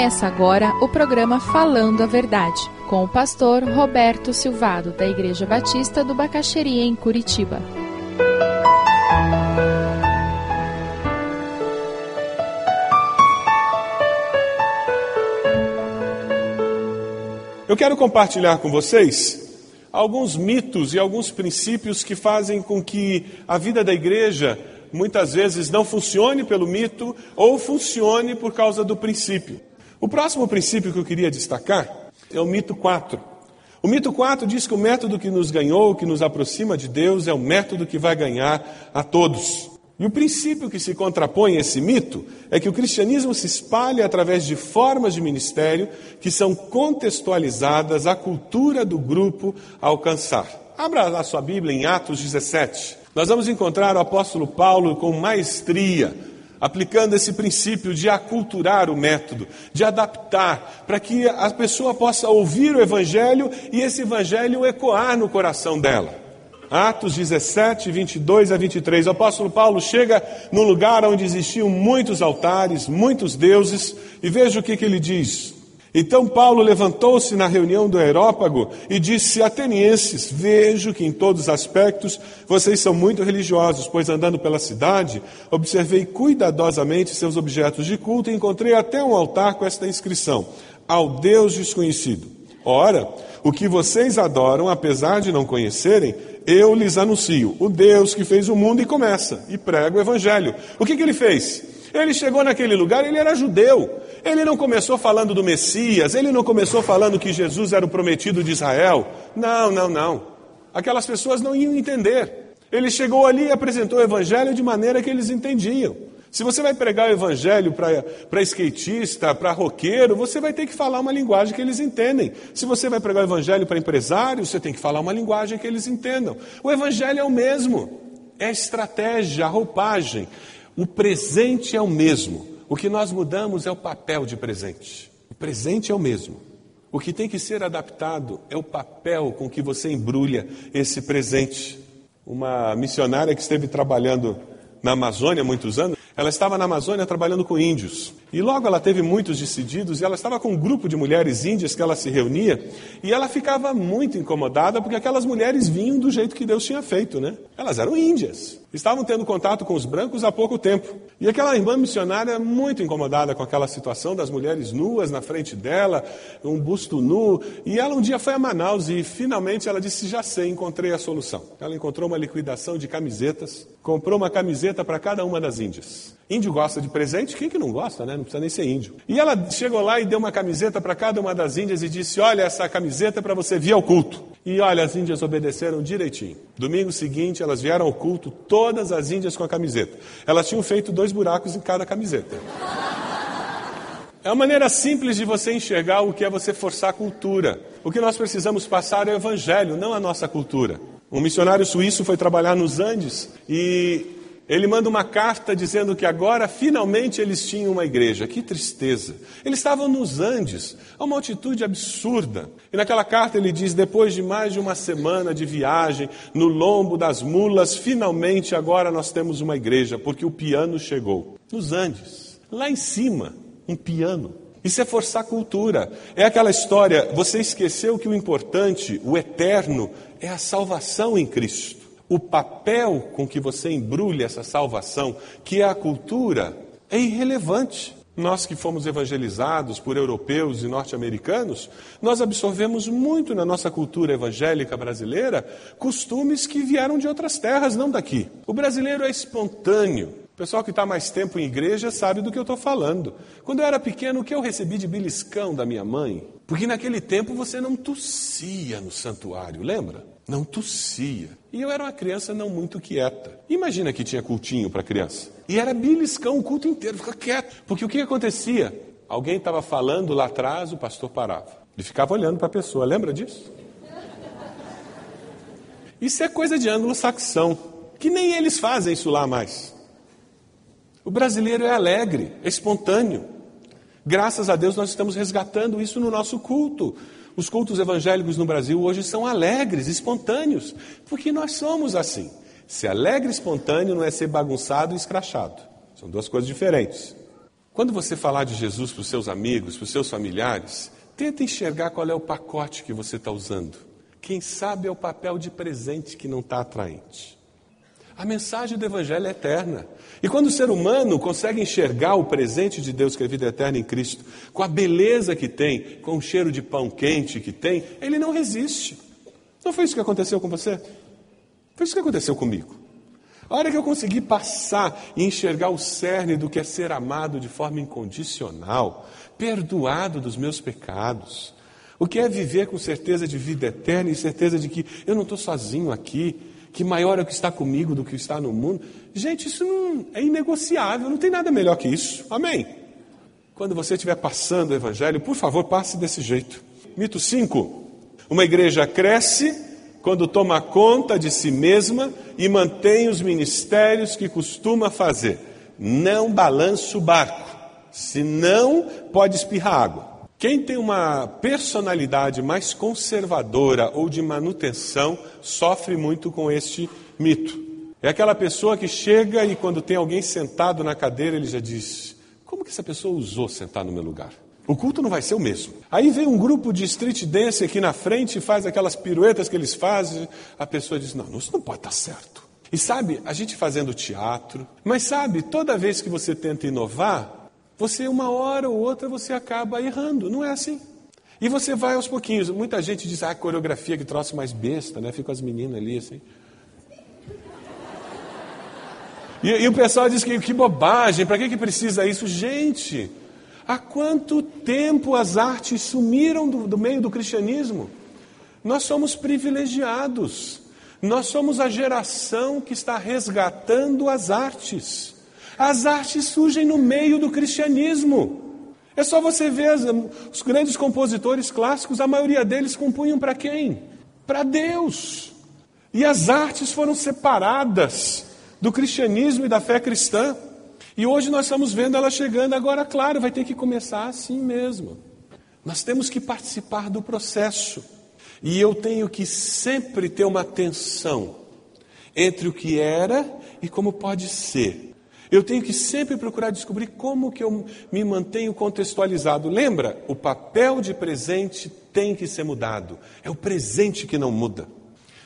Começa agora o programa Falando a Verdade, com o pastor Roberto Silvado, da Igreja Batista do Bacaxeria, em Curitiba. Eu quero compartilhar com vocês alguns mitos e alguns princípios que fazem com que a vida da igreja muitas vezes não funcione pelo mito ou funcione por causa do princípio. O próximo princípio que eu queria destacar é o mito 4. O mito 4 diz que o método que nos ganhou, que nos aproxima de Deus, é o método que vai ganhar a todos. E o princípio que se contrapõe a esse mito é que o cristianismo se espalha através de formas de ministério que são contextualizadas à cultura do grupo a alcançar. Abra a sua Bíblia em Atos 17. Nós vamos encontrar o apóstolo Paulo com maestria, aplicando esse princípio de aculturar o método, de adaptar, para que a pessoa possa ouvir o evangelho e esse evangelho ecoar no coração dela. Atos 17, 22 a 23. O apóstolo Paulo chega num lugar onde existiam muitos altares, muitos deuses, e veja o que, que ele diz. Então Paulo levantou-se na reunião do Aerópago e disse: Atenienses, vejo que em todos os aspectos vocês são muito religiosos, pois andando pela cidade, observei cuidadosamente seus objetos de culto e encontrei até um altar com esta inscrição: Ao Deus desconhecido. Ora, o que vocês adoram, apesar de não conhecerem, eu lhes anuncio: o Deus que fez o mundo e começa, e prega o Evangelho. O que, que ele fez? Ele chegou naquele lugar, ele era judeu. Ele não começou falando do Messias, ele não começou falando que Jesus era o prometido de Israel. Não, não, não. Aquelas pessoas não iam entender. Ele chegou ali e apresentou o evangelho de maneira que eles entendiam. Se você vai pregar o evangelho para skatista, para roqueiro, você vai ter que falar uma linguagem que eles entendem. Se você vai pregar o evangelho para empresário, você tem que falar uma linguagem que eles entendam. O evangelho é o mesmo. É estratégia, a roupagem. O presente é o mesmo. O que nós mudamos é o papel de presente. O presente é o mesmo. O que tem que ser adaptado é o papel com que você embrulha esse presente. Uma missionária que esteve trabalhando na Amazônia muitos anos, ela estava na Amazônia trabalhando com índios. E logo ela teve muitos decididos e ela estava com um grupo de mulheres índias que ela se reunia e ela ficava muito incomodada porque aquelas mulheres vinham do jeito que Deus tinha feito, né? Elas eram índias. Estavam tendo contato com os brancos há pouco tempo. E aquela irmã missionária muito incomodada com aquela situação das mulheres nuas na frente dela, um busto nu. E ela um dia foi a Manaus e finalmente ela disse: Já sei, encontrei a solução. Ela encontrou uma liquidação de camisetas, comprou uma camiseta para cada uma das índias. Índio gosta de presente, quem que não gosta, né? Não precisa nem ser índio. E ela chegou lá e deu uma camiseta para cada uma das índias e disse: Olha, essa camiseta é para você vir ao culto. E olha, as índias obedeceram direitinho. Domingo seguinte, elas vieram ao culto, todas as índias com a camiseta. Elas tinham feito dois buracos em cada camiseta. É uma maneira simples de você enxergar o que é você forçar a cultura. O que nós precisamos passar é o evangelho, não a nossa cultura. Um missionário suíço foi trabalhar nos Andes e ele manda uma carta dizendo que agora finalmente eles tinham uma igreja. Que tristeza. Eles estavam nos Andes, a uma altitude absurda. E naquela carta ele diz: depois de mais de uma semana de viagem, no lombo das mulas, finalmente agora nós temos uma igreja, porque o piano chegou. Nos Andes, lá em cima, um piano. Isso é forçar a cultura. É aquela história, você esqueceu que o importante, o eterno, é a salvação em Cristo o papel com que você embrulha essa salvação, que é a cultura, é irrelevante. Nós que fomos evangelizados por europeus e norte-americanos, nós absorvemos muito na nossa cultura evangélica brasileira costumes que vieram de outras terras, não daqui. O brasileiro é espontâneo. O pessoal que está mais tempo em igreja sabe do que eu estou falando. Quando eu era pequeno, o que eu recebi de beliscão da minha mãe? Porque naquele tempo você não tossia no santuário, lembra? Não tossia. E eu era uma criança não muito quieta. Imagina que tinha cultinho para criança. E era beliscão o culto inteiro, fica quieto. Porque o que acontecia? Alguém estava falando lá atrás, o pastor parava. Ele ficava olhando para a pessoa, lembra disso? Isso é coisa de anglo-saxão, que nem eles fazem isso lá mais. O brasileiro é alegre, é espontâneo. Graças a Deus nós estamos resgatando isso no nosso culto. Os cultos evangélicos no Brasil hoje são alegres, espontâneos, porque nós somos assim. Ser alegre e espontâneo não é ser bagunçado e escrachado. São duas coisas diferentes. Quando você falar de Jesus para os seus amigos, para os seus familiares, tenta enxergar qual é o pacote que você está usando. Quem sabe é o papel de presente que não está atraente. A mensagem do Evangelho é eterna. E quando o ser humano consegue enxergar o presente de Deus, que é a vida eterna em Cristo, com a beleza que tem, com o cheiro de pão quente que tem, ele não resiste. Não foi isso que aconteceu com você? Foi isso que aconteceu comigo. A hora que eu consegui passar e enxergar o cerne do que é ser amado de forma incondicional, perdoado dos meus pecados, o que é viver com certeza de vida eterna e certeza de que eu não estou sozinho aqui, que maior é o que está comigo do que está no mundo. Gente, isso não é inegociável, não tem nada melhor que isso. Amém? Quando você estiver passando o Evangelho, por favor, passe desse jeito. Mito 5. Uma igreja cresce quando toma conta de si mesma e mantém os ministérios que costuma fazer. Não balança o barco, senão pode espirrar água. Quem tem uma personalidade mais conservadora ou de manutenção sofre muito com este mito. É aquela pessoa que chega e quando tem alguém sentado na cadeira, ele já diz: Como que essa pessoa usou sentar no meu lugar? O culto não vai ser o mesmo. Aí vem um grupo de street dance aqui na frente e faz aquelas piruetas que eles fazem. A pessoa diz: Não, isso não pode estar certo. E sabe, a gente fazendo teatro, mas sabe, toda vez que você tenta inovar, você, uma hora ou outra, você acaba errando. Não é assim. E você vai aos pouquinhos. Muita gente diz, ah, coreografia que troço mais besta, né? Fica as meninas ali assim. E, e o pessoal diz que, que bobagem, para que, que precisa isso? Gente, há quanto tempo as artes sumiram do, do meio do cristianismo? Nós somos privilegiados. Nós somos a geração que está resgatando as artes. As artes surgem no meio do cristianismo. É só você ver os grandes compositores clássicos, a maioria deles compunham para quem? Para Deus. E as artes foram separadas do cristianismo e da fé cristã. E hoje nós estamos vendo ela chegando, agora, claro, vai ter que começar assim mesmo. Nós temos que participar do processo. E eu tenho que sempre ter uma tensão entre o que era e como pode ser. Eu tenho que sempre procurar descobrir como que eu me mantenho contextualizado. Lembra? O papel de presente tem que ser mudado. É o presente que não muda.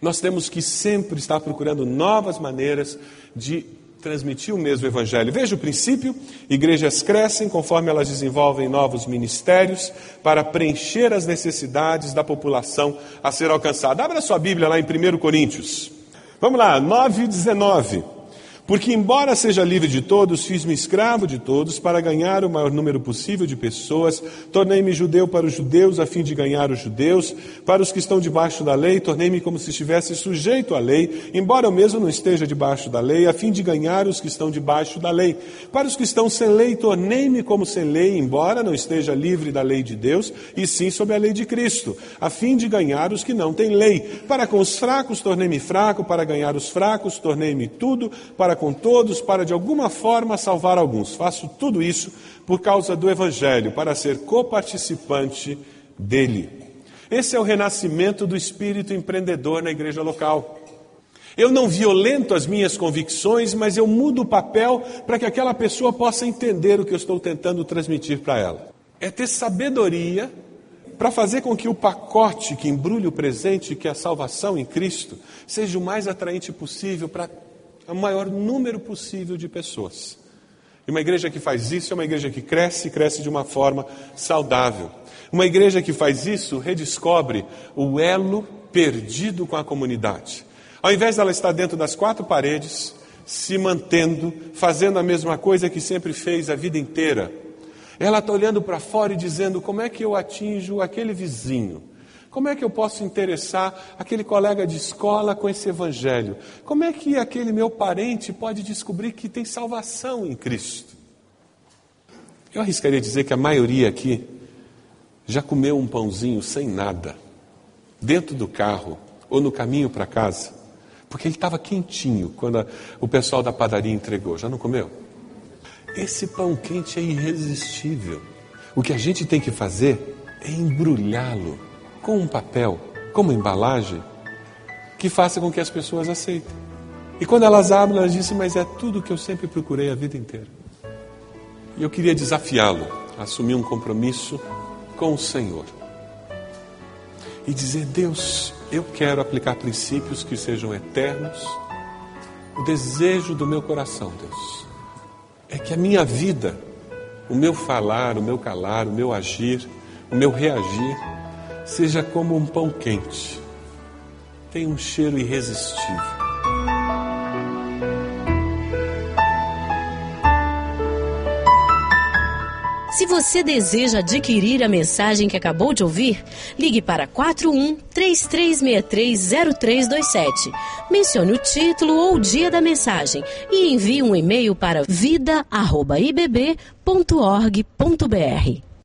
Nós temos que sempre estar procurando novas maneiras de transmitir o mesmo evangelho. Veja o princípio: igrejas crescem conforme elas desenvolvem novos ministérios para preencher as necessidades da população a ser alcançada. Abra sua Bíblia lá em 1 Coríntios. Vamos lá, 9 e 19. Porque, embora seja livre de todos, fiz-me escravo de todos para ganhar o maior número possível de pessoas. Tornei-me judeu para os judeus, a fim de ganhar os judeus. Para os que estão debaixo da lei, tornei-me como se estivesse sujeito à lei, embora eu mesmo não esteja debaixo da lei, a fim de ganhar os que estão debaixo da lei. Para os que estão sem lei, tornei-me como sem lei, embora não esteja livre da lei de Deus, e sim sob a lei de Cristo, a fim de ganhar os que não têm lei. Para com os fracos, tornei-me fraco, para ganhar os fracos, tornei-me tudo, para com todos para de alguma forma salvar alguns. Faço tudo isso por causa do Evangelho, para ser coparticipante dele. Esse é o renascimento do espírito empreendedor na igreja local. Eu não violento as minhas convicções, mas eu mudo o papel para que aquela pessoa possa entender o que eu estou tentando transmitir para ela. É ter sabedoria para fazer com que o pacote que embrulha o presente, que é a salvação em Cristo, seja o mais atraente possível para o maior número possível de pessoas. E uma igreja que faz isso é uma igreja que cresce e cresce de uma forma saudável. Uma igreja que faz isso redescobre o elo perdido com a comunidade. Ao invés dela estar dentro das quatro paredes, se mantendo, fazendo a mesma coisa que sempre fez a vida inteira, ela está olhando para fora e dizendo: como é que eu atinjo aquele vizinho? Como é que eu posso interessar aquele colega de escola com esse evangelho? Como é que aquele meu parente pode descobrir que tem salvação em Cristo? Eu arriscaria dizer que a maioria aqui já comeu um pãozinho sem nada, dentro do carro ou no caminho para casa, porque ele estava quentinho quando a, o pessoal da padaria entregou. Já não comeu? Esse pão quente é irresistível. O que a gente tem que fazer é embrulhá-lo com um papel, como embalagem, que faça com que as pessoas aceitem. E quando elas abrem, elas dizem: Mas é tudo que eu sempre procurei a vida inteira. E eu queria desafiá-lo a assumir um compromisso com o Senhor e dizer: Deus, eu quero aplicar princípios que sejam eternos. O desejo do meu coração, Deus, é que a minha vida, o meu falar, o meu calar, o meu agir, o meu reagir, seja como um pão quente, tem um cheiro irresistível. Se você deseja adquirir a mensagem que acabou de ouvir, ligue para 41 33630327. Mencione o título ou o dia da mensagem e envie um e-mail para vida@ibb.org.br.